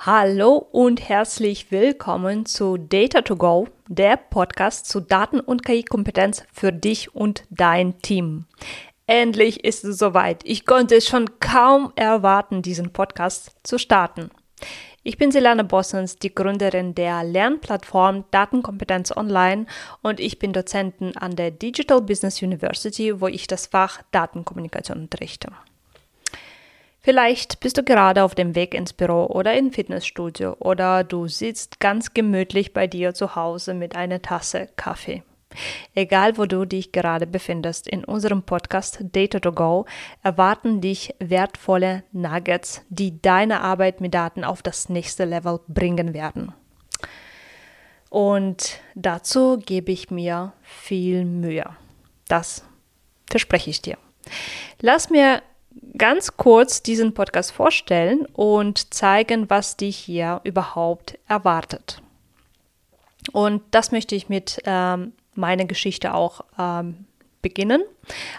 Hallo und herzlich willkommen zu Data to Go, der Podcast zu Daten- und KI-Kompetenz für dich und dein Team. Endlich ist es soweit. Ich konnte es schon kaum erwarten, diesen Podcast zu starten. Ich bin Silane Bossens, die Gründerin der Lernplattform Datenkompetenz Online und ich bin Dozentin an der Digital Business University, wo ich das Fach Datenkommunikation unterrichte. Vielleicht bist du gerade auf dem Weg ins Büro oder in Fitnessstudio oder du sitzt ganz gemütlich bei dir zu Hause mit einer Tasse Kaffee. Egal, wo du dich gerade befindest, in unserem Podcast Data to Go erwarten dich wertvolle Nuggets, die deine Arbeit mit Daten auf das nächste Level bringen werden. Und dazu gebe ich mir viel Mühe. Das verspreche ich dir. Lass mir ganz kurz diesen Podcast vorstellen und zeigen, was dich hier überhaupt erwartet. Und das möchte ich mit ähm, meiner Geschichte auch ähm, beginnen.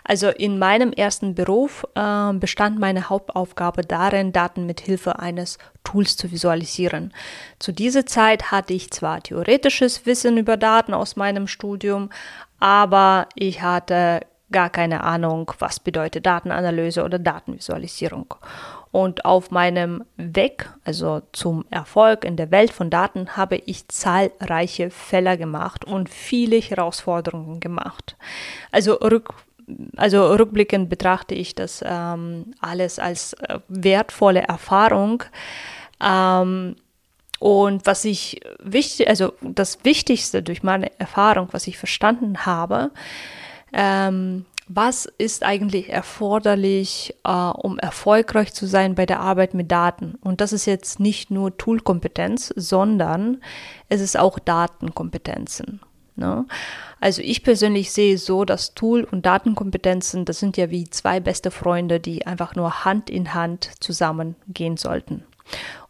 Also in meinem ersten Beruf äh, bestand meine Hauptaufgabe darin, Daten mit Hilfe eines Tools zu visualisieren. Zu dieser Zeit hatte ich zwar theoretisches Wissen über Daten aus meinem Studium, aber ich hatte gar keine Ahnung, was bedeutet Datenanalyse oder Datenvisualisierung. Und auf meinem Weg, also zum Erfolg in der Welt von Daten, habe ich zahlreiche Fälle gemacht und viele Herausforderungen gemacht. Also, rück, also rückblickend betrachte ich das ähm, alles als äh, wertvolle Erfahrung. Ähm, und was ich wichtig, also das Wichtigste durch meine Erfahrung, was ich verstanden habe, ähm, was ist eigentlich erforderlich, äh, um erfolgreich zu sein bei der Arbeit mit Daten? Und das ist jetzt nicht nur Toolkompetenz, sondern es ist auch Datenkompetenzen. Ne? Also ich persönlich sehe so, dass Tool- und Datenkompetenzen, das sind ja wie zwei beste Freunde, die einfach nur Hand in Hand zusammengehen sollten.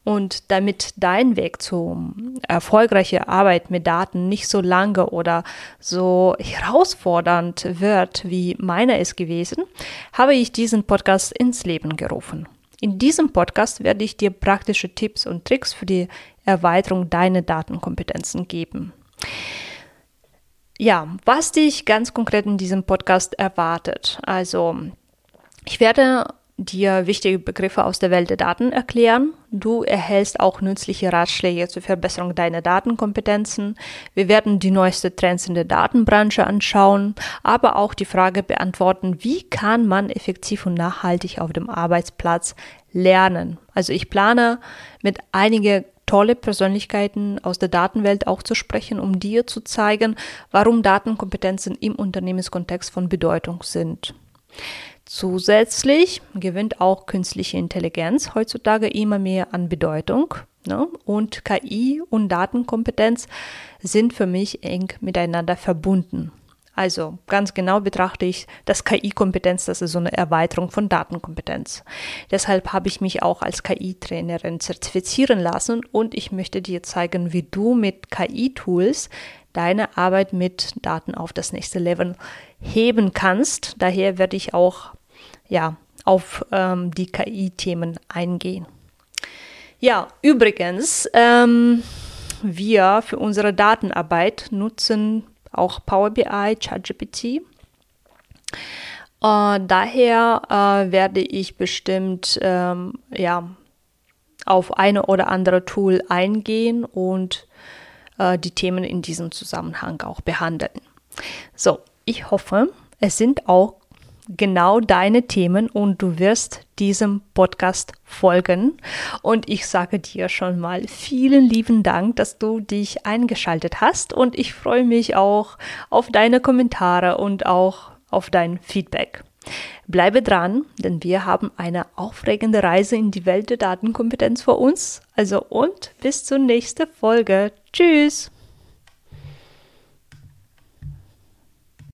Und damit dein Weg zum erfolgreichen Arbeit mit Daten nicht so lange oder so herausfordernd wird, wie meiner es gewesen, habe ich diesen Podcast ins Leben gerufen. In diesem Podcast werde ich dir praktische Tipps und Tricks für die Erweiterung deiner Datenkompetenzen geben. Ja, was dich ganz konkret in diesem Podcast erwartet. Also, ich werde dir wichtige Begriffe aus der Welt der Daten erklären. Du erhältst auch nützliche Ratschläge zur Verbesserung deiner Datenkompetenzen. Wir werden die neuesten Trends in der Datenbranche anschauen, aber auch die Frage beantworten, wie kann man effektiv und nachhaltig auf dem Arbeitsplatz lernen. Also ich plane mit einigen tolle Persönlichkeiten aus der Datenwelt auch zu sprechen, um dir zu zeigen, warum Datenkompetenzen im Unternehmenskontext von Bedeutung sind. Zusätzlich gewinnt auch künstliche Intelligenz heutzutage immer mehr an Bedeutung. Ne? Und KI und Datenkompetenz sind für mich eng miteinander verbunden. Also ganz genau betrachte ich das KI-Kompetenz, das ist so eine Erweiterung von Datenkompetenz. Deshalb habe ich mich auch als KI-Trainerin zertifizieren lassen und ich möchte dir zeigen, wie du mit KI-Tools deine Arbeit mit Daten auf das nächste Level heben kannst. Daher werde ich auch ja, auf ähm, die KI-Themen eingehen. Ja, übrigens, ähm, wir für unsere Datenarbeit nutzen auch Power BI, ChatGPT. Äh, daher äh, werde ich bestimmt ähm, ja, auf eine oder andere Tool eingehen und äh, die Themen in diesem Zusammenhang auch behandeln. So, ich hoffe, es sind auch genau deine Themen und du wirst diesem Podcast folgen. Und ich sage dir schon mal vielen lieben Dank, dass du dich eingeschaltet hast und ich freue mich auch auf deine Kommentare und auch auf dein Feedback. Bleibe dran, denn wir haben eine aufregende Reise in die Welt der Datenkompetenz vor uns. Also und bis zur nächsten Folge. Tschüss!